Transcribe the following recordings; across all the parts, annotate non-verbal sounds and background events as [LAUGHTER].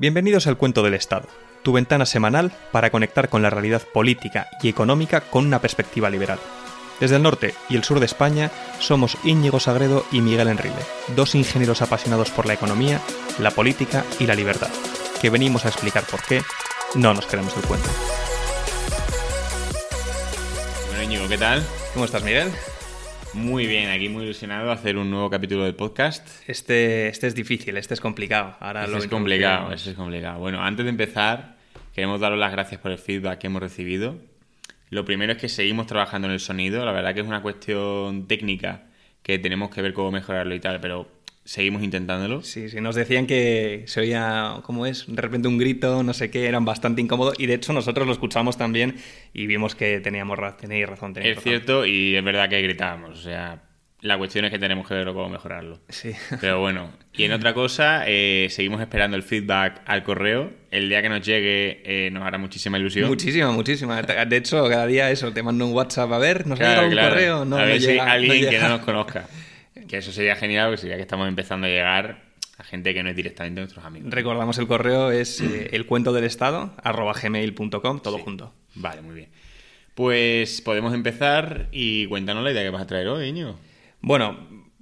Bienvenidos al Cuento del Estado, tu ventana semanal para conectar con la realidad política y económica con una perspectiva liberal. Desde el norte y el sur de España somos Íñigo Sagredo y Miguel Enrile, dos ingenieros apasionados por la economía, la política y la libertad, que venimos a explicar por qué no nos queremos el cuento. Bueno, Íñigo, ¿qué tal? ¿Cómo estás, Miguel? Muy bien, aquí muy ilusionado hacer un nuevo capítulo del podcast. Este, este es difícil, este es complicado. Ahora Este lo es complicado, este es complicado. Bueno, antes de empezar, queremos daros las gracias por el feedback que hemos recibido. Lo primero es que seguimos trabajando en el sonido. La verdad que es una cuestión técnica que tenemos que ver cómo mejorarlo y tal, pero seguimos intentándolo. Sí, sí, nos decían que se oía, ¿cómo es? De repente un grito, no sé qué, eran bastante incómodos y de hecho nosotros lo escuchamos también y vimos que teníamos ra- tenéis razón. tenéis Es razón. cierto y es verdad que gritábamos. O sea, la cuestión es que tenemos que ver cómo mejorarlo. Sí. [LAUGHS] Pero bueno, y en otra cosa, eh, seguimos esperando el feedback al correo. El día que nos llegue eh, nos hará muchísima ilusión. Muchísima, muchísima. De hecho, cada día eso, te mando un WhatsApp, a ver, ¿nos ha Claro, llegado un claro. correo? No, a no ver si llega, no alguien que llega. no nos conozca. [LAUGHS] Que eso sería genial, porque sería que estamos empezando a llegar a gente que no es directamente nuestros amigos. Recordamos el correo, es eh, [CLEARS THROAT] el cuento del estado, arroba gmail.com, todo Sí. junto. Vale, muy bien. Pues podemos empezar y cuéntanos la idea que vas a traer hoy, Íñigo. Bueno,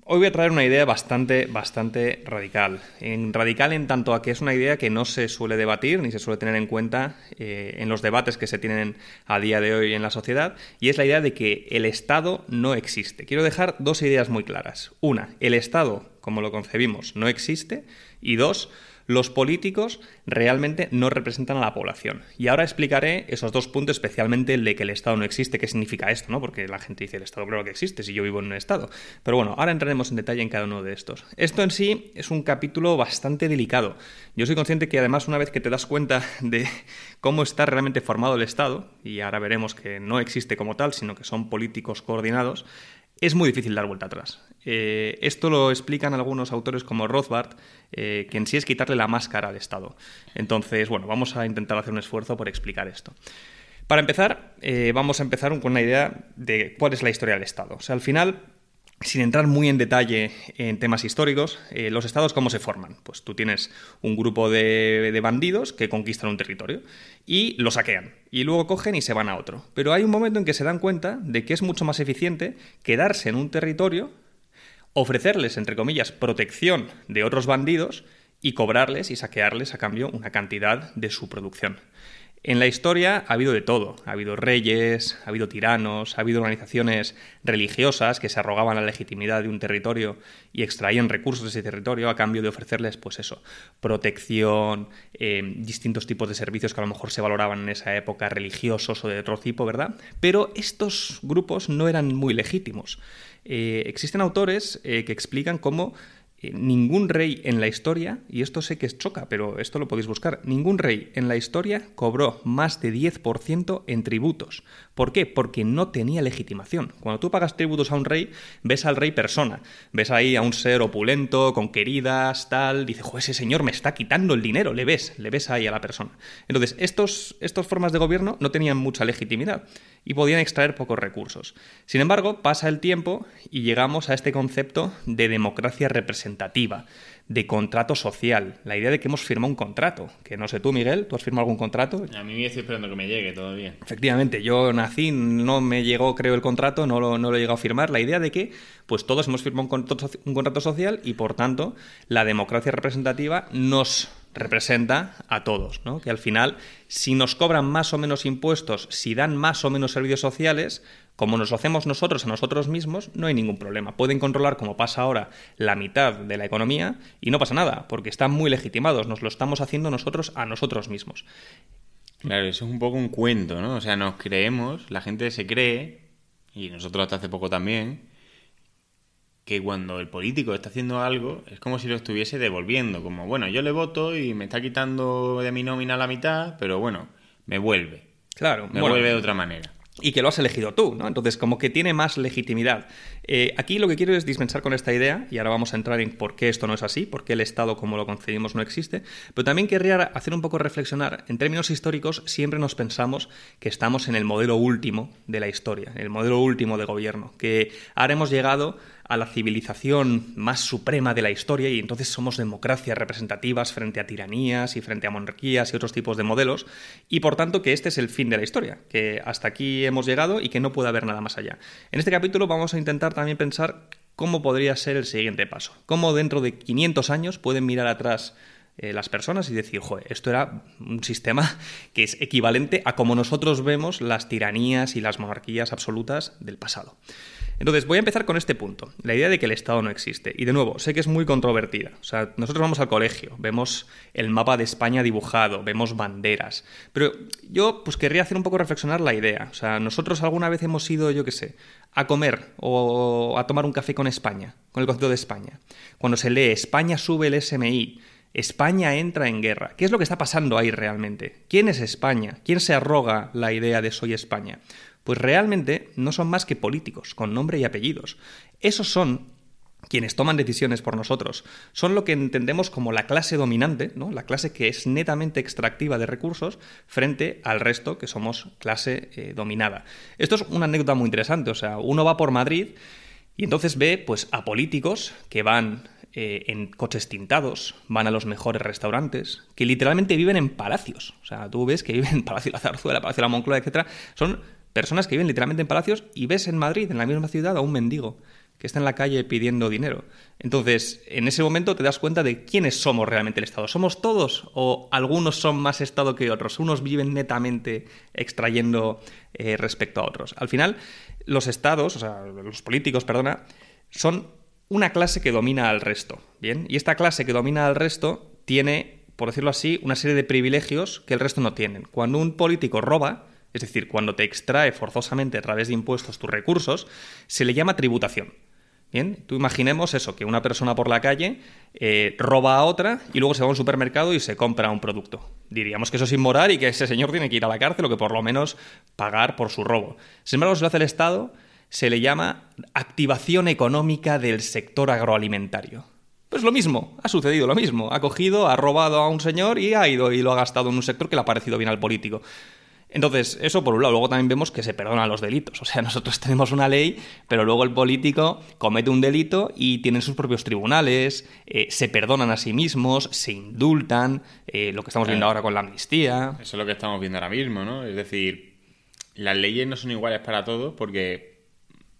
hoy voy a traer una idea bastante, bastante radical. En radical en tanto a que es una idea que no se suele debatir ni se suele tener en cuenta eh, en los debates que se tienen a día de hoy en la sociedad, y es la idea de que el Estado no existe. Quiero dejar dos ideas muy claras. Una, el Estado, como lo concebimos, no existe, y dos, los políticos realmente no representan a la población. Y ahora explicaré esos dos puntos, especialmente el de que el Estado no existe, qué significa esto, ¿no? Porque la gente dice, el Estado claro que existe, si yo vivo en un Estado. Pero bueno, ahora entraremos en detalle en cada uno de estos. Esto en sí es un capítulo bastante delicado. Yo soy consciente que además una vez que te das cuenta [LAUGHS] de cómo está realmente formado el Estado, y ahora veremos que no existe como tal, sino que son políticos coordinados, es muy difícil dar vuelta atrás. Eh, esto lo explican algunos autores como Rothbard, eh, que en sí es quitarle la máscara al Estado. Entonces, bueno, vamos a intentar hacer un esfuerzo por explicar esto. Para empezar, eh, vamos a empezar con una idea de cuál es la historia del Estado. O sea, al final, sin entrar muy en detalle en temas históricos, eh, los estados cómo se forman. Pues tú tienes un grupo de, de bandidos que conquistan un territorio y lo saquean. Y luego cogen y se van a otro. Pero hay un momento en que se dan cuenta de que es mucho más eficiente quedarse en un territorio, ofrecerles, entre comillas, protección de otros bandidos y cobrarles y saquearles a cambio una cantidad de su producción. En la historia ha habido de todo. Ha habido reyes, ha habido tiranos, ha habido organizaciones religiosas que se arrogaban la legitimidad de un territorio y extraían recursos de ese territorio a cambio de ofrecerles, pues eso, protección, eh, distintos tipos de servicios que a lo mejor se valoraban en esa época, religiosos o de otro tipo, ¿verdad? Pero estos grupos no eran muy legítimos. Eh, existen autores eh, que explican cómo eh, ningún rey en la historia, y esto sé que choca, pero esto lo podéis buscar, ningún rey en la historia cobró más de 10% en tributos. ¿Por qué? Porque no tenía legitimación. Cuando tú pagas tributos a un rey, ves al rey persona, ves ahí a un ser opulento, con queridas, tal, dice, jo, ese señor me está quitando el dinero, le ves, le ves ahí a la persona. Entonces, estos, estas formas de gobierno no tenían mucha legitimidad y podían extraer pocos recursos. Sin embargo, pasa el tiempo y llegamos a este concepto de democracia representativa, de contrato social, la idea de que hemos firmado un contrato, que no sé tú, Miguel, ¿tú has firmado algún contrato? A mí estoy esperando que me llegue todavía. Efectivamente, yo nací, no me llegó, creo, el contrato, no lo, no lo he llegado a firmar. La idea de que, pues todos hemos firmado un contrato, un contrato social y, por tanto, la democracia representativa nos representa a todos, ¿no? Que al final, si nos cobran más o menos impuestos, si dan más o menos servicios sociales, como nos lo hacemos nosotros a nosotros mismos, no hay ningún problema. Pueden controlar, como pasa ahora, la mitad de la economía y no pasa nada, porque están muy legitimados, nos lo estamos haciendo nosotros a nosotros mismos. Claro, eso es un poco un cuento, ¿no? O sea, nos creemos, la gente se cree, y nosotros hasta hace poco también, que cuando el político está haciendo algo es como si lo estuviese devolviendo, como, bueno, yo le voto y me está quitando de mi nómina la mitad, pero bueno, me vuelve, Claro, me bueno, vuelve de otra manera. Y que lo has elegido tú, ¿no? Entonces, como que tiene más legitimidad. Eh, aquí lo que quiero es dispensar con esta idea, y ahora vamos a entrar en por qué esto no es así, por qué el Estado como lo concebimos no existe, pero también querría hacer un poco reflexionar, en términos históricos siempre nos pensamos que estamos en el modelo último de la historia, el modelo último de gobierno, que ahora hemos llegado a la civilización más suprema de la historia y entonces somos democracias representativas frente a tiranías y frente a monarquías y otros tipos de modelos y por tanto que este es el fin de la historia, que hasta aquí hemos llegado y que no puede haber nada más allá. En este capítulo vamos a intentar también pensar cómo podría ser el siguiente paso, cómo dentro de 500 años pueden mirar atrás eh, las personas y decir, esto era un sistema [LAUGHS] que es equivalente a como nosotros vemos las tiranías y las monarquías absolutas del pasado. Entonces, voy a empezar con este punto, la idea de que el Estado no existe. Y de nuevo, sé que es muy controvertida. O sea, nosotros vamos al colegio, vemos el mapa de España dibujado, vemos banderas. Pero yo, pues, querría hacer un poco reflexionar la idea. O sea, nosotros alguna vez hemos ido, yo qué sé, a comer o a tomar un café con España, con el concepto de España. Cuando se lee España sube el SMI, España entra en guerra. ¿Qué es lo que está pasando ahí realmente? ¿Quién es España? ¿Quién se arroga la idea de soy España? Pues realmente no son más que políticos, con nombre y apellidos. Esos son quienes toman decisiones por nosotros. Son lo que entendemos como la clase dominante, ¿no? la clase que es netamente extractiva de recursos frente al resto que somos clase eh, dominada. Esto es una anécdota muy interesante. O sea, uno va por Madrid y entonces ve pues, a políticos que van eh, en coches tintados, van a los mejores restaurantes, que literalmente viven en palacios. O sea, tú ves que viven en Palacio de la Zarzuela, Palacio de la Moncloa, etc. Son personas que viven literalmente en palacios y ves en Madrid, en la misma ciudad, a un mendigo que está en la calle pidiendo dinero. Entonces, en ese momento te das cuenta de quiénes somos realmente el Estado. ¿Somos todos o algunos son más Estado que otros? Unos viven netamente extrayendo eh, respecto a otros. Al final, los Estados, o sea, los políticos, perdona, son una clase que domina al resto. Bien, y esta clase que domina al resto tiene, por decirlo así, una serie de privilegios que el resto no tienen. Cuando un político roba, es decir, cuando te extrae forzosamente a través de impuestos tus recursos, se le llama tributación. Bien, tú imaginemos eso, que una persona por la calle eh, roba a otra y luego se va a un supermercado y se compra un producto. Diríamos que eso es inmoral y que ese señor tiene que ir a la cárcel o que por lo menos pagar por su robo. Sin embargo, si lo hace el Estado, se le llama activación económica del sector agroalimentario. Pues lo mismo, ha sucedido lo mismo. Ha cogido, ha robado a un señor y ha ido y lo ha gastado en un sector que le ha parecido bien al político. Entonces, eso por un lado. Luego también vemos que se perdonan los delitos. O sea, [LAUGHS] nosotros tenemos una ley, pero luego el político comete un delito y tienen sus propios tribunales, eh, se perdonan a sí mismos, se indultan, eh, lo que estamos viendo ahora con la amnistía. Eso es lo que estamos viendo ahora mismo, ¿no? Es decir, las leyes no son iguales para todos porque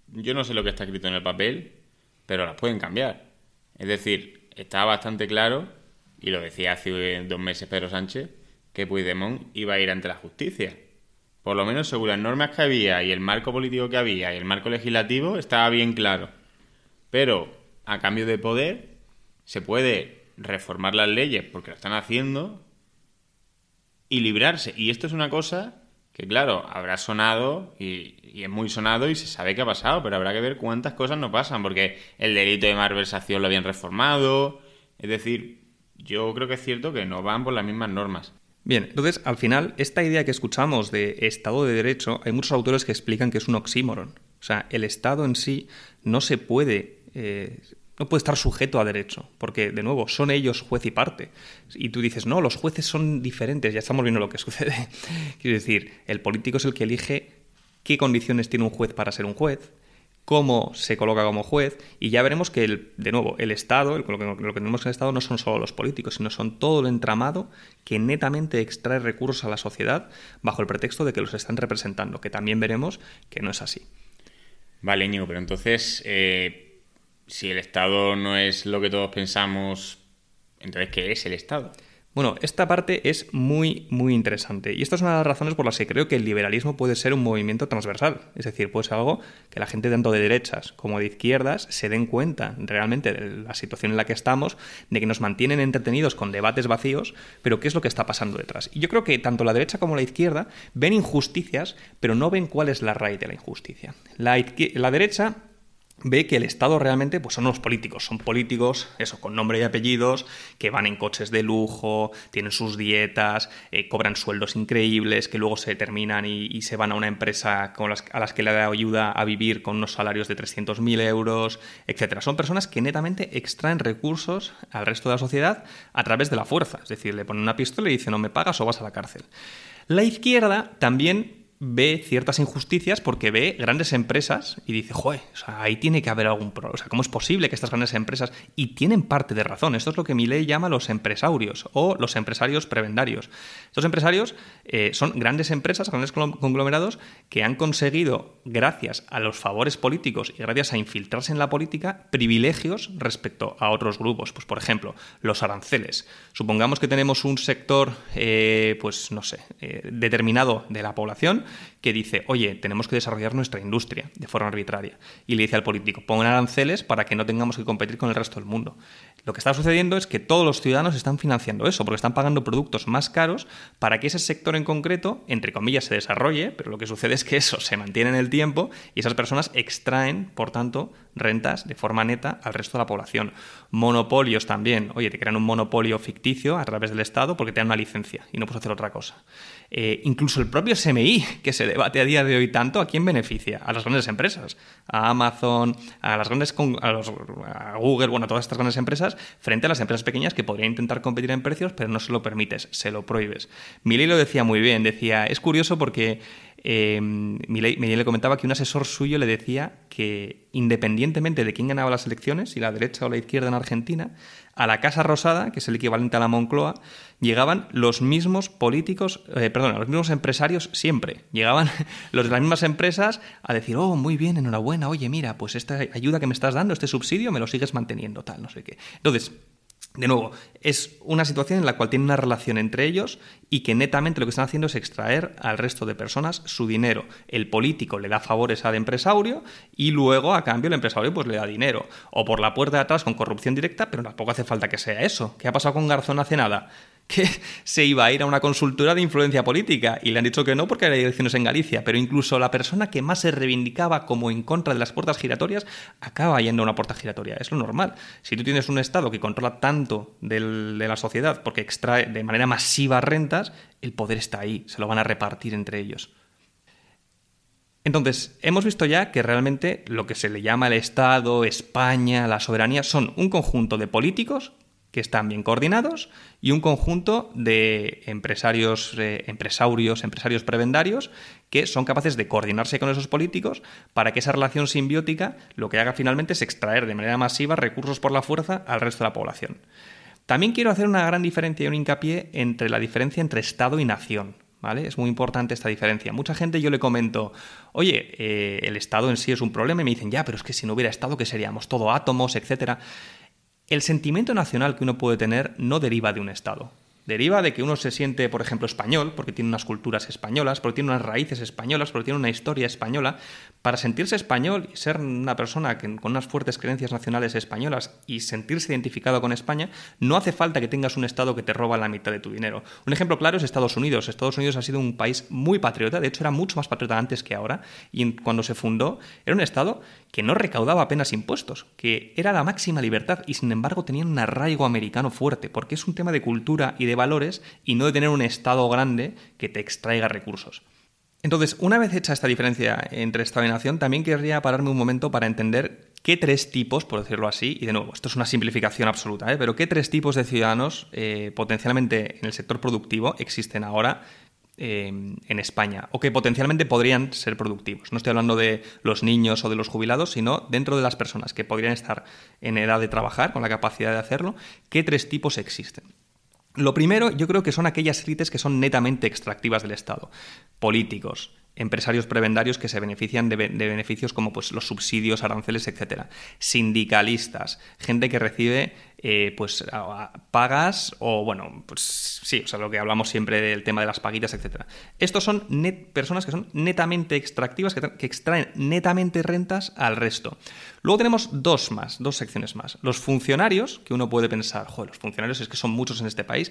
yo no sé lo que está escrito en el papel, pero las pueden cambiar. Es decir, está bastante claro, y lo decía hace dos meses Pedro Sánchez, que Puigdemont iba a ir ante la justicia. Por lo menos según las normas que había y el marco político que había y el marco legislativo estaba bien claro. Pero a cambio de poder se puede reformar las leyes porque lo están haciendo y librarse. Y esto es una cosa que, claro, habrá sonado y, es muy sonado y se sabe qué ha pasado, pero habrá que ver cuántas cosas no pasan porque el delito de malversación lo habían reformado. Es decir, yo creo que es cierto que no van por las mismas normas. Bien, entonces al final, esta idea que escuchamos de Estado de Derecho, hay muchos autores que explican que es un oxímoron. O sea, el Estado en sí no se puede. Eh, no puede estar sujeto a derecho, porque, de nuevo, son ellos juez y parte. Y tú dices, no, los jueces son diferentes, ya estamos viendo lo que [LAUGHS] sucede. Quiero decir, el político es el que elige qué condiciones tiene un juez para ser un juez, cómo se coloca como juez y ya veremos que, el, de nuevo, el Estado, lo que, lo que tenemos en el Estado no son solo los políticos, sino son todo el entramado que netamente extrae recursos a la sociedad bajo el pretexto de que los están representando, que también veremos que no es así. Vale, Íñigo, pero entonces, eh, si el Estado no es lo que todos pensamos, entonces, ¿qué es el Estado? Bueno, esta parte es muy, muy interesante. Y esta es una de las razones por las que creo que el liberalismo puede ser un movimiento transversal. Es decir, puede ser algo que la gente tanto de derechas como de izquierdas se den cuenta realmente de la situación en la que estamos, de que nos mantienen entretenidos con debates vacíos, pero qué es lo que está pasando detrás. Y yo creo que tanto la derecha como la izquierda ven injusticias, pero no ven cuál es la raíz de la injusticia. La, la derecha ve que el Estado realmente pues son los políticos, son políticos, eso, con nombre y apellidos, que van en coches de lujo, tienen sus dietas, eh, cobran sueldos increíbles, que luego se terminan y, se van a una empresa con las, a las que le da ayuda a vivir con unos salarios de 300.000 euros, etc. Son personas que netamente extraen recursos al resto de la sociedad a través de la fuerza, es decir, le ponen una pistola y dicen no me pagas o vas a la cárcel. La izquierda también ve ciertas injusticias porque ve grandes empresas y dice, joder, ahí tiene que haber algún problema. O sea, ¿cómo es posible que estas grandes empresas, y tienen parte de razón, esto es lo que mi ley llama los empresarios o los empresarios prebendarios. Estos empresarios eh, son grandes empresas, grandes conglomerados que han conseguido, gracias a los favores políticos y gracias a infiltrarse en la política, privilegios respecto a otros grupos. Pues, por ejemplo, los aranceles. Supongamos que tenemos un sector, eh, pues no sé, eh, determinado de la población que dice, oye, tenemos que desarrollar nuestra industria de forma arbitraria. Y le dice al político, pongan aranceles para que no tengamos que competir con el resto del mundo. Lo que está sucediendo es que todos los ciudadanos están financiando eso, porque están pagando productos más caros para que ese sector en concreto, entre comillas, se desarrolle, pero lo que sucede es que eso se mantiene en el tiempo y esas personas extraen, por tanto, rentas de forma neta al resto de la población. Monopolios también. Oye, te crean un monopolio ficticio a través del Estado porque te dan una licencia y no puedes hacer otra cosa. Eh, incluso el propio SMI, que se debate a día de hoy tanto, ¿a quién beneficia? A las grandes empresas, a Amazon, a las grandes a, los, a Google, bueno, a todas estas grandes empresas, frente a las empresas pequeñas que podrían intentar competir en precios, pero no se lo permites, se lo prohíbes. Milei lo decía muy bien, decía, es curioso porque eh, le comentaba que un asesor suyo le decía que independientemente de quién ganaba las elecciones, si la derecha o la izquierda en Argentina, a la Casa Rosada, que es el equivalente a la Moncloa, llegaban los mismos políticos, eh, perdón, los mismos empresarios siempre. Llegaban [LAUGHS] los de las mismas empresas a decir, oh, muy bien, enhorabuena, oye, mira, pues esta ayuda que me estás dando, este subsidio, me lo sigues manteniendo, tal, no sé qué. Entonces, de nuevo, es una situación en la cual tiene una relación entre ellos y que netamente lo que están haciendo es extraer al resto de personas su dinero. El político le da favores al empresario y luego, a cambio, el empresario pues le da dinero. O por la puerta de atrás con corrupción directa, pero tampoco hace falta que sea eso. ¿Qué ha pasado con Garzón hace nada? Que se iba a ir a una consultora de influencia política y le han dicho que no porque hay elecciones en Galicia, pero incluso la persona que más se reivindicaba como en contra de las puertas giratorias acaba yendo a una puerta giratoria. Es lo normal. Si tú tienes un Estado que controla tanto de la sociedad porque extrae de manera masiva rentas, el poder está ahí, se lo van a repartir entre ellos. Entonces, hemos visto ya que realmente lo que se le llama el Estado, España, la soberanía, son un conjunto de políticos que están bien coordinados y un conjunto de empresarios, eh, empresarios, empresarios prebendarios que son capaces de coordinarse con esos políticos para que esa relación simbiótica lo que haga finalmente es extraer de manera masiva recursos por la fuerza al resto de la población. También quiero hacer una gran diferencia y un hincapié entre la diferencia entre Estado y nación. ¿Vale? Es muy importante esta diferencia. Mucha gente yo le comento, oye, eh, el Estado en sí es un problema y me dicen, ya, pero es que si no hubiera Estado, ¿qué seríamos? Todo átomos, etcétera. El sentimiento nacional que uno puede tener no deriva de un Estado. Deriva de que uno se siente, por ejemplo, español, porque tiene unas culturas españolas, porque tiene unas raíces españolas, porque tiene una historia española. Para sentirse español y ser una persona con unas fuertes creencias nacionales españolas y sentirse identificado con España, no hace falta que tengas un Estado que te roba la mitad de tu dinero. Un ejemplo claro es Estados Unidos. Estados Unidos ha sido un país muy patriota, de hecho era mucho más patriota antes que ahora, y cuando se fundó era un Estado que no recaudaba apenas impuestos, que era la máxima libertad y sin embargo tenía un arraigo americano fuerte, porque es un tema de cultura y de valores y no de tener un Estado grande que te extraiga recursos. Entonces, una vez hecha esta diferencia entre Estado y nación, también querría pararme un momento para entender qué tres tipos, por decirlo así, y de nuevo, esto es una simplificación absoluta, ¿eh? pero qué tres tipos de ciudadanos eh, potencialmente en el sector productivo existen ahora Em, en España o que potencialmente podrían ser productivos. No estoy hablando de los niños o de los jubilados, sino dentro de las personas que podrían estar en edad de trabajar, con la capacidad de hacerlo, ¿qué tres tipos existen? Lo primero, yo creo que son aquellas élites que son netamente extractivas del Estado. Políticos, empresarios prebendarios que se benefician de, beneficios como pues, los subsidios, aranceles, etc. Sindicalistas, gente que recibe eh, pues pagas o bueno, pues sí, o sea, lo que hablamos siempre del tema de las paguitas, etcétera. Estos son personas que son netamente extractivas, que, que, extraen netamente rentas al resto. Luego tenemos dos más, dos secciones más. Los funcionarios, que uno puede pensar, joder, los funcionarios es que son muchos en este país,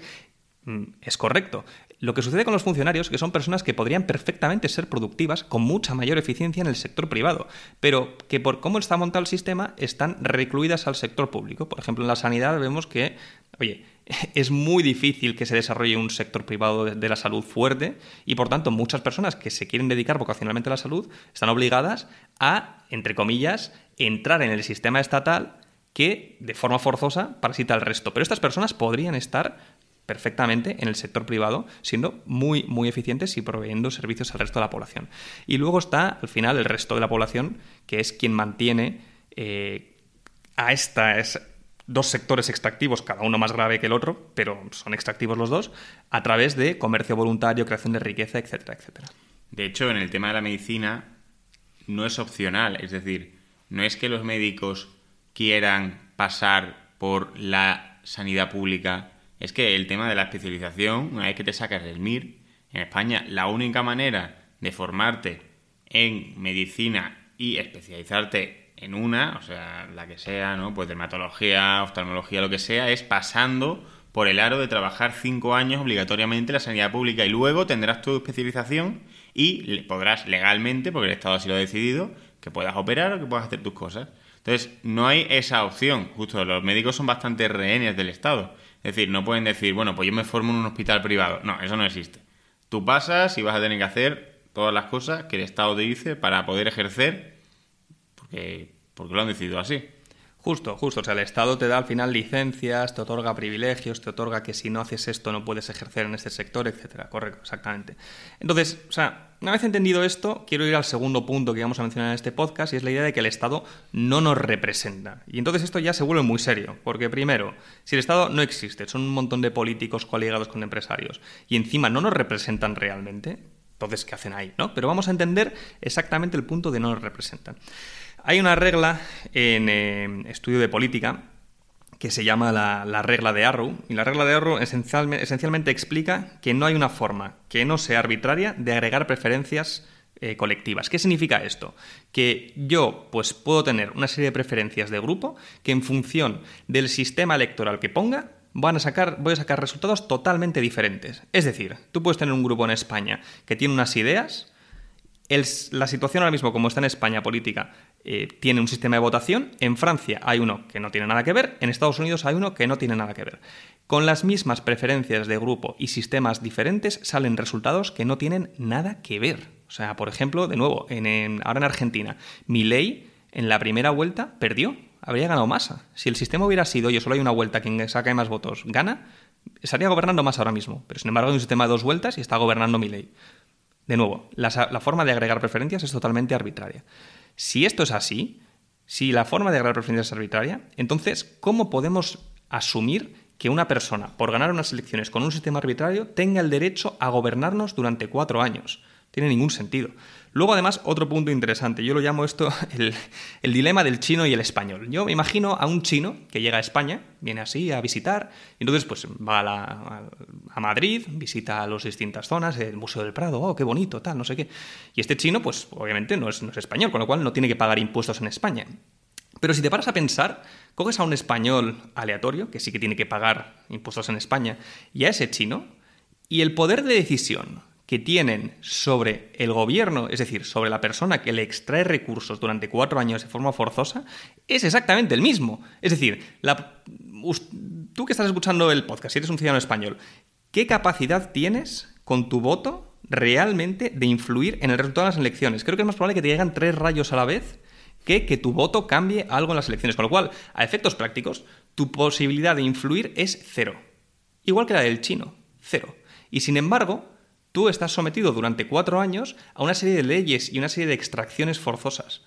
mm, es correcto. Lo que sucede con los funcionarios es que son personas que podrían perfectamente ser productivas con mucha mayor eficiencia en el sector privado, pero que por cómo está montado el sistema están recluidas al sector público. Por ejemplo, en la sanidad vemos que, oye, [LAUGHS] es muy difícil que se desarrolle un sector privado de la salud fuerte y por tanto muchas personas que se quieren dedicar vocacionalmente a la salud están obligadas a, entre comillas, entrar en el sistema estatal que de forma forzosa parasita al resto. Pero estas personas podrían estar perfectamente en el sector privado, siendo muy, muy eficientes y proveyendo servicios al resto de la población. Y luego está, al final, el resto de la población, que es quien mantiene eh, a estas dos sectores extractivos, cada uno más grave que el otro, pero son extractivos los dos, a través de comercio voluntario, creación de riqueza, etcétera, etcétera. De hecho, en el tema de la medicina no es opcional, es decir, no es que los médicos quieran pasar por la sanidad pública, es que el tema de la especialización, una vez que te sacas del MIR, en España la única manera de formarte en medicina y especializarte en una, o sea, la que sea, ¿no? Pues dermatología, oftalmología, lo que sea, es pasando por el aro de trabajar cinco años obligatoriamente en la sanidad pública y luego tendrás tu especialización y podrás legalmente, porque el Estado así lo ha decidido, que puedas operar o que puedas hacer tus cosas. Entonces, no hay esa opción. Justo los médicos son bastante rehenes del Estado. Es decir, no pueden decir, bueno, pues yo me formo en un hospital privado. No, eso no existe. Tú pasas y vas a tener que hacer todas las cosas que el Estado te dice para poder ejercer porque, lo han decidido así. Justo, justo. O sea, el Estado te da al final licencias, te otorga privilegios, te otorga que si no haces esto no puedes ejercer en este sector, etcétera. Correcto, exactamente. Entonces, o sea, una vez entendido esto, quiero ir al segundo punto que vamos a mencionar en este podcast y es la idea de que el Estado no nos representa. Y entonces esto ya se vuelve muy serio, porque primero, si el Estado no existe, son un montón de políticos coligados con empresarios y encima no nos representan realmente, entonces, ¿qué hacen ahí? ¿no? Pero vamos a entender exactamente el punto de no nos representan. Hay una regla en eh, estudio de política que se llama la, regla de Arrow, y la regla de Arrow esencialmente, explica que no hay una forma que no sea arbitraria de agregar preferencias eh, colectivas. ¿Qué significa esto? Que yo pues, puedo tener una serie de preferencias de grupo que en función del sistema electoral que ponga van a sacar, voy a sacar resultados totalmente diferentes. Es decir, tú puedes tener un grupo en España que tiene unas ideas, la situación ahora mismo, como está en España política, eh, tiene un sistema de votación. En Francia hay uno que no tiene nada que ver. En Estados Unidos hay uno que no tiene nada que ver. Con las mismas preferencias de grupo y sistemas diferentes salen resultados que no tienen nada que ver. O sea, por ejemplo, de nuevo, en, ahora en Argentina, ley en la primera vuelta perdió. Habría ganado Massa. Si el sistema hubiera sido, yo solo hay una vuelta, quien saca más votos gana, estaría gobernando más ahora mismo. Pero sin embargo hay un sistema de dos vueltas y está gobernando ley. De nuevo, la, forma de agregar preferencias es totalmente arbitraria. Si esto es así, si la forma de agregar preferencias es arbitraria, entonces, ¿cómo podemos asumir que una persona, por ganar unas elecciones con un sistema arbitrario, tenga el derecho a gobernarnos durante cuatro años? Tiene ningún sentido. Luego, además, otro punto interesante. Yo lo llamo esto [LAUGHS] el, dilema del chino y el español. Yo me imagino a un chino que llega a España, viene así a visitar, y entonces pues va a, Madrid, visita las distintas zonas, el Museo del Prado, oh, qué bonito, tal, no sé qué. Y este chino, pues obviamente no es, no es español, con lo cual no tiene que pagar impuestos en España. Pero si te paras a pensar, coges a un español aleatorio, que sí que tiene que pagar impuestos en España, y a ese chino, y el poder de decisión que tienen sobre el gobierno, es decir, sobre la persona que le extrae recursos durante cuatro años de forma forzosa, es exactamente el mismo. Es decir, tú que estás escuchando el podcast, si eres un ciudadano español, ¿qué capacidad tienes con tu voto realmente de influir en el resultado de las elecciones? Creo que es más probable que te lleguen tres rayos a la vez que que tu voto cambie algo en las elecciones. Con lo cual, a efectos prácticos, tu posibilidad de influir es cero. Igual que la del chino, cero. Y sin embargo, tú estás sometido durante cuatro años a una serie de leyes y una serie de extracciones forzosas.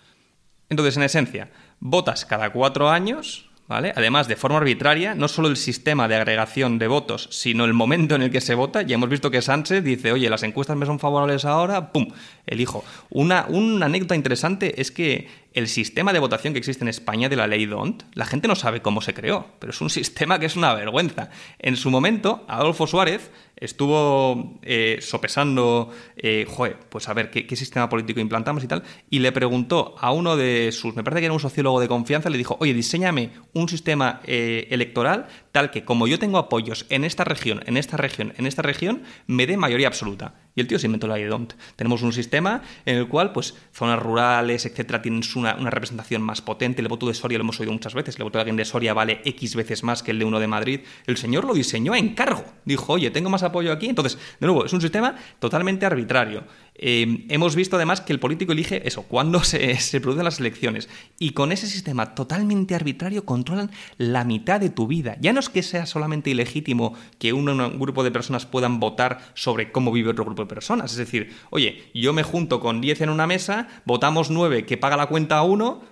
Entonces, en esencia, votas cada cuatro años Además, de forma arbitraria, no solo el sistema de agregación de votos, sino el momento en el que se vota. Ya hemos visto que Sánchez dice, oye, las encuestas me son favorables ahora, ¡pum! Elijo. Una, una anécdota interesante es que el sistema de votación que existe en España de la ley DONT, la gente no sabe cómo se creó, pero es un [LAUGHS] sistema que es una vergüenza. En su momento, Adolfo Suárez estuvo eh, sopesando, eh, joder, pues a ver ¿qué, sistema político implantamos y tal, y le preguntó a uno de sus, me parece que era un sociólogo de confianza, le dijo, oye, diseñame un sistema eh, electoral tal que como yo tengo apoyos en esta región, en esta región, en esta región, me dé mayoría absoluta. Y el tío se inventó la IDONT. Tenemos un sistema en el cual, pues, zonas rurales, etcétera, tienen una, una, representación más potente. El voto de Soria lo hemos oído muchas veces. El voto de alguien de Soria vale X veces más que el de uno de Madrid. El señor lo diseñó a encargo. Dijo, oye, tengo más apoyo aquí. Entonces, de nuevo, es un sistema totalmente arbitrario. Eh, hemos visto además que el político elige eso, cuando se, se, producen las elecciones. Y con ese sistema totalmente arbitrario controlan la mitad de tu vida. Ya no es que sea solamente ilegítimo que un, un grupo de personas puedan votar sobre cómo vive otro grupo de personas. Es decir, oye, yo me junto con 10 en una mesa, votamos 9 que paga la cuenta a uno,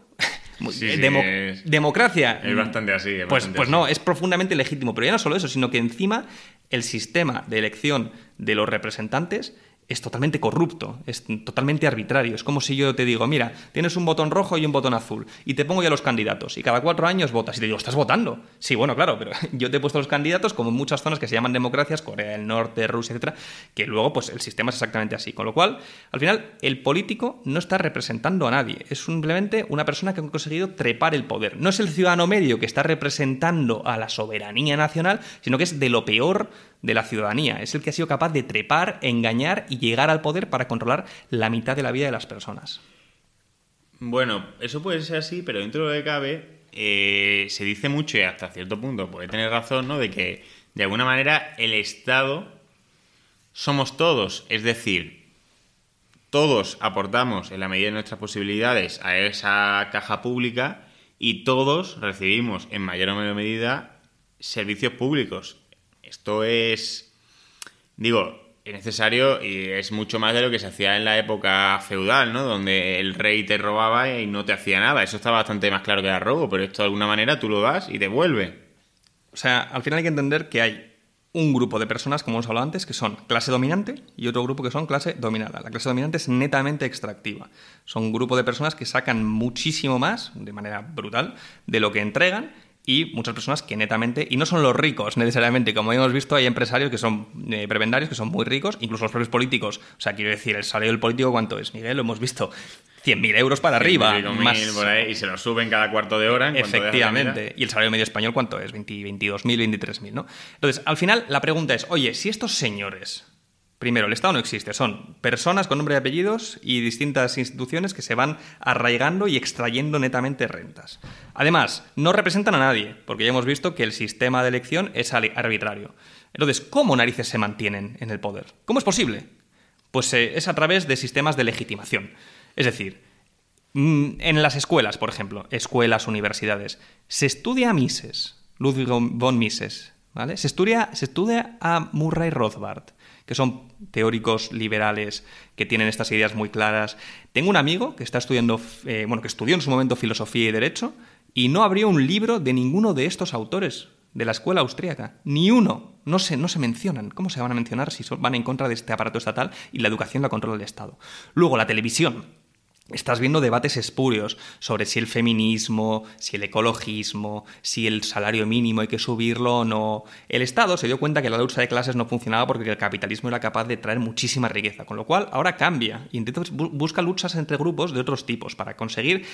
[LAUGHS] democracia. Es bastante así. pues, pues no, es profundamente legítimo. Pero ya no solo eso, sino que encima el sistema de elección de los representantes es totalmente corrupto, es totalmente arbitrario. Es como si yo te digo, mira, tienes un botón rojo y un botón azul, y te pongo ya los candidatos, y cada cuatro años votas, y te digo, ¿estás votando? Sí, bueno, claro, pero [LAUGHS] yo te he puesto los candidatos como en muchas zonas que se llaman democracias, Corea del Norte, Rusia, etcétera, que luego, pues el sistema es exactamente así. Con lo cual, al final, el político no está representando a nadie, es simplemente una persona que ha conseguido trepar el poder. No es el ciudadano medio que está representando a la soberanía nacional, sino que es de lo peor de la ciudadanía. Es el que ha sido capaz de trepar, engañar y llegar al poder para controlar la mitad de la vida de las personas. Bueno, eso puede ser así, pero dentro de lo que cabe, eh, se dice mucho y hasta cierto punto puede tener razón, ¿no? De que de alguna manera el Estado somos todos. Es decir, todos aportamos en la medida de nuestras posibilidades a esa caja pública y todos recibimos en mayor o menor medida servicios públicos. Esto es, digo, es necesario y es mucho más de lo que se hacía en la época feudal, ¿no? Donde el rey te robaba y no te hacía nada. Eso está bastante más claro que era robo, pero esto de alguna manera tú lo das y te vuelve. O sea, al final hay que entender que hay un grupo de personas, como hemos hablado antes, que son clase dominante y otro grupo que son clase dominada. La clase dominante es netamente extractiva. Son un grupo de personas que sacan muchísimo más, de manera brutal, de lo que entregan y muchas personas que netamente, y no son los ricos necesariamente, como hemos visto, hay empresarios que son eh, prebendarios, que son muy ricos, incluso los propios políticos. O sea, quiero decir, el salario del político, ¿cuánto es, Miguel? Lo hemos visto. 100.000 euros para arriba. Más... y se lo suben cada cuarto de hora. Efectivamente. Y el salario medio español, ¿cuánto es? 20, 22.000, 23.000, ¿no? Entonces, al final, la pregunta es, oye, si estos señores Primero, el Estado no existe, son personas con nombre y apellidos y distintas instituciones que se van arraigando y extrayendo netamente rentas. Además, no representan a nadie, porque ya hemos visto que el sistema de elección es arbitrario. Entonces, ¿cómo narices se mantienen en el poder? ¿Cómo es posible? Pues eh, es a través de sistemas de legitimación. Es decir, mm, en las escuelas, por ejemplo, escuelas, universidades, se estudia a Mises, Ludwig von Mises, ¿vale? Se estudia, se estudia a Murray Rothbard que son teóricos liberales que tienen estas ideas muy claras. Tengo un amigo que está estudiando, eh, bueno, que estudió en su momento filosofía y derecho y no abrió un libro de ninguno de estos autores de la escuela austríaca. Ni uno. No se, no se mencionan. ¿Cómo se van a mencionar si van en contra de este aparato estatal y la educación la controla el Estado? Luego, la televisión. Estás viendo debates espurios sobre si el feminismo, si el ecologismo, si el salario mínimo hay que subirlo o no. El Estado se dio cuenta que la lucha de clases no funcionaba porque el capitalismo era capaz de traer muchísima riqueza, con lo cual ahora cambia y busca luchas entre grupos de otros tipos para conseguir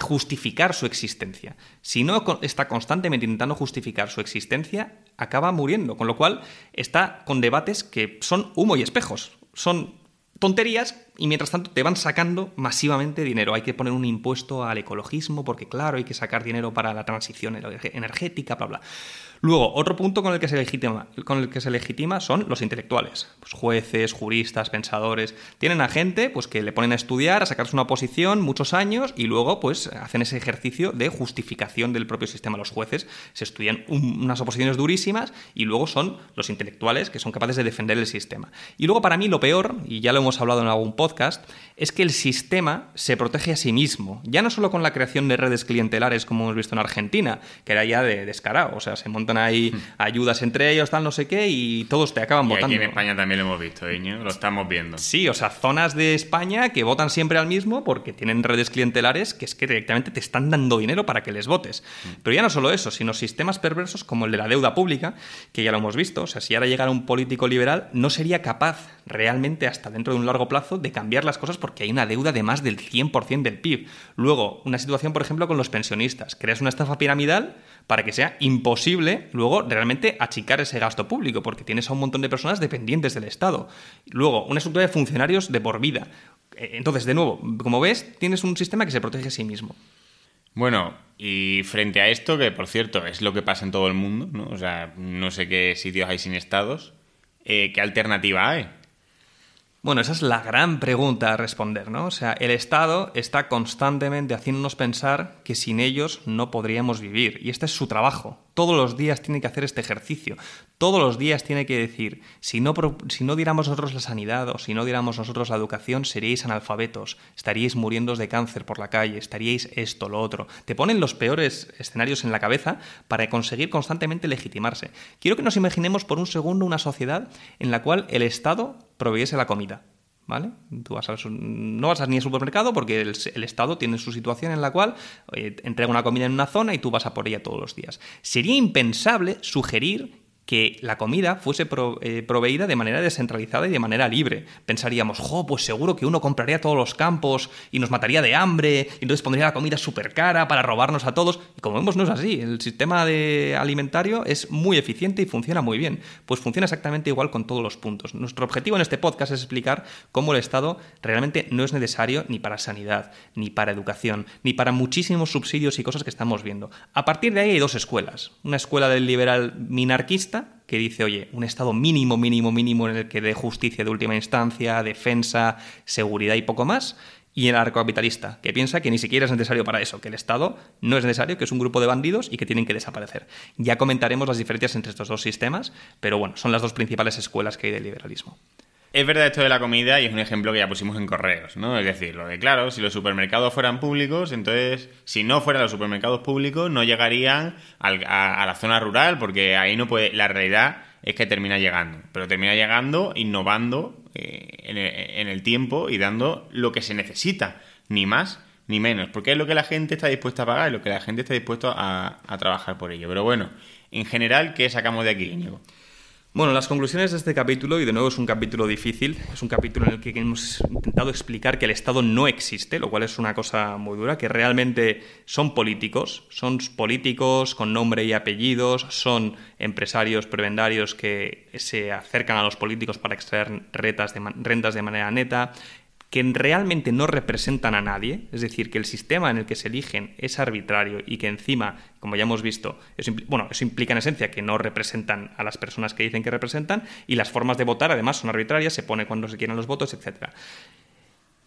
justificar su existencia. Si no está constantemente intentando justificar su existencia, acaba muriendo, con lo cual está con debates que son humo y espejos. Son tonterías y mientras tanto te van sacando masivamente dinero. Hay que poner un impuesto al ecologismo porque claro, hay que sacar dinero para la transición energética, bla, bla. Luego, otro punto con el que se legitima, con el que se legitima son los intelectuales. Pues jueces, juristas, pensadores. Tienen a gente pues, que le ponen a estudiar, a sacarse una posición muchos años y luego pues, hacen ese ejercicio de justificación del propio sistema. Los jueces se estudian unas oposiciones durísimas y luego son los intelectuales que son capaces de defender el sistema. Y luego, para mí, lo peor, y ya lo hemos hablado en algún podcast, es que el sistema se protege a sí mismo. Ya no solo con la creación de redes clientelares como hemos visto en Argentina, que era ya de descarado. O sea, se monta montan ahí Hmm. ayudas entre ellos, tal, no sé qué, y todos te acaban Y votando. aquí en España también lo hemos visto, Iño, lo estamos viendo. Sí, o sea, zonas de España que votan siempre al mismo porque tienen redes clientelares que es que directamente te están dando dinero para que les votes. Pero ya no solo eso, sino sistemas perversos como el de la deuda pública, que ya lo hemos visto. O sea, si ahora llegara un político liberal, no sería capaz realmente hasta dentro de un largo plazo de cambiar las cosas porque hay una deuda de más del 100% del PIB. Luego, una situación, por ejemplo, con los pensionistas. Creas una estafa piramidal para que sea imposible luego realmente achicar ese gasto público, porque tienes a un montón de personas dependientes del Estado. Luego, una estructura de funcionarios de por vida. Eh, Entonces, de nuevo, como ves, tienes un sistema que se protege a sí mismo. Bueno, y frente a esto, que por cierto es lo que pasa en todo el mundo, ¿no? O sea, no sé qué sitios hay sin estados, eh, ¿qué alternativa hay? Bueno, esa es la gran pregunta a responder, ¿no? O sea, el Estado está constantemente haciéndonos pensar que sin ellos no podríamos vivir. Y este es su trabajo. Todos los días tiene que hacer este ejercicio. Todos los días tiene que decir, si no, si no diéramos nosotros la sanidad o si no diéramos nosotros la educación, seríais analfabetos, estaríais muriendo de cáncer por la calle, estaríais esto, lo otro. Te ponen los peores escenarios en la cabeza para conseguir constantemente legitimarse. Quiero que nos imaginemos por un segundo una sociedad en la cual el Estado proveyese la comida. ¿Vale? Tú vas al no vas ni al supermercado porque el, el Estado tiene su situación en la cual eh, entrega una comida en una zona y tú vas a por ella todos los días. Sería impensable sugerir que la comida fuese pro- eh, proveída de manera descentralizada y de manera libre. Pensaríamos, jo, pues seguro que uno compraría todos los campos y nos mataría de hambre, y entonces pondría la comida súper cara para robarnos a todos. Y como vemos, no es así. El sistema de alimentario es muy eficiente y funciona muy bien. Pues funciona exactamente igual con todos los puntos. Nuestro objetivo en este podcast es explicar cómo el Estado realmente no es necesario ni para sanidad, ni para educación, ni para muchísimos subsidios y cosas que estamos viendo. A partir de ahí hay dos escuelas. Una escuela del liberal minarquista, que dice, oye, un Estado mínimo, mínimo, mínimo en el que dé justicia de última instancia, defensa, seguridad y poco más. Y el anarcocapitalista, que piensa que ni siquiera es necesario para eso, que el Estado no es necesario, que es un grupo de bandidos y que tienen que desaparecer. Ya comentaremos las diferencias entre estos dos sistemas, pero bueno, son las dos principales escuelas que hay del liberalismo. Es verdad esto de la comida y es un ejemplo que ya pusimos en correos, ¿no? Es decir, lo de claro, si los supermercados fueran públicos, entonces, si no fueran los supermercados públicos, no llegarían a, la zona rural, porque ahí no puede. La realidad es que termina llegando, pero termina llegando innovando eh, en, el, tiempo y dando lo que se necesita, ni más ni menos, porque es lo que la gente está dispuesta a pagar, es lo que la gente está dispuesta a, a trabajar por ello. Pero bueno, en general, ¿qué sacamos de aquí, Íñigo? Bueno, las conclusiones de este capítulo, y de nuevo es un capítulo difícil, es un capítulo en el que hemos intentado explicar que el Estado no existe, lo cual es una cosa muy dura, que realmente son políticos, son políticos con nombre y apellidos, son empresarios prebendarios que se acercan a los políticos para extraer rentas de manera neta, que realmente no representan a nadie, es decir, que el sistema en el que se eligen es arbitrario y que encima, como ya hemos visto, eso, bueno, eso implica en esencia que no representan a las personas que dicen que representan y las formas de votar además son arbitrarias, se pone cuando se quieren los votos, etc.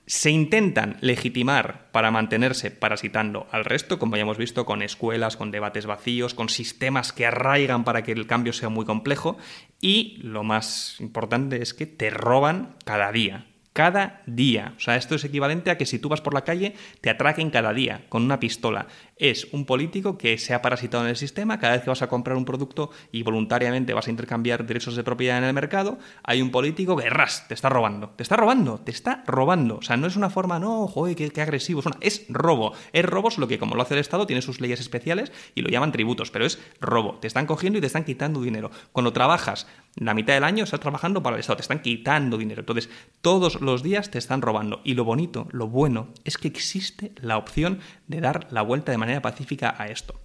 Se intentan legitimar para mantenerse parasitando al resto, como ya hemos visto, con escuelas, con debates vacíos, con sistemas que arraigan para que el cambio sea muy complejo y lo más importante es que te roban cada día. Cada día. O sea, esto es equivalente a que si tú vas por la calle, te atraquen cada día con una pistola. Es un político que se ha parasitado en el sistema. Cada vez que vas a comprar un producto y voluntariamente vas a intercambiar derechos de propiedad en el mercado, hay un político que ras, te está robando. Te está robando, te está robando. O sea, no es una forma, no, joder, qué, agresivo. Es, una- es robo. Es robo, solo que como lo hace el Estado, tiene sus leyes especiales y lo llaman tributos, pero es robo. Te están cogiendo y te están quitando dinero. Cuando trabajas la mitad del año, estás trabajando para el Estado, te están quitando dinero. Entonces, todos los días te están robando. Y lo bonito, lo bueno, es que existe la opción de dar la vuelta de manera pacífica a esto.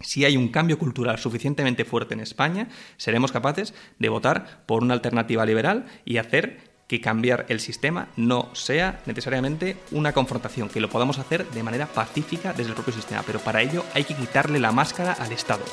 Si hay un cambio cultural suficientemente fuerte en España, seremos capaces de votar por una alternativa liberal y hacer que cambiar el sistema no sea necesariamente una confrontación, que lo podamos hacer de manera pacífica desde el propio sistema. Pero para ello hay que quitarle la máscara al Estado.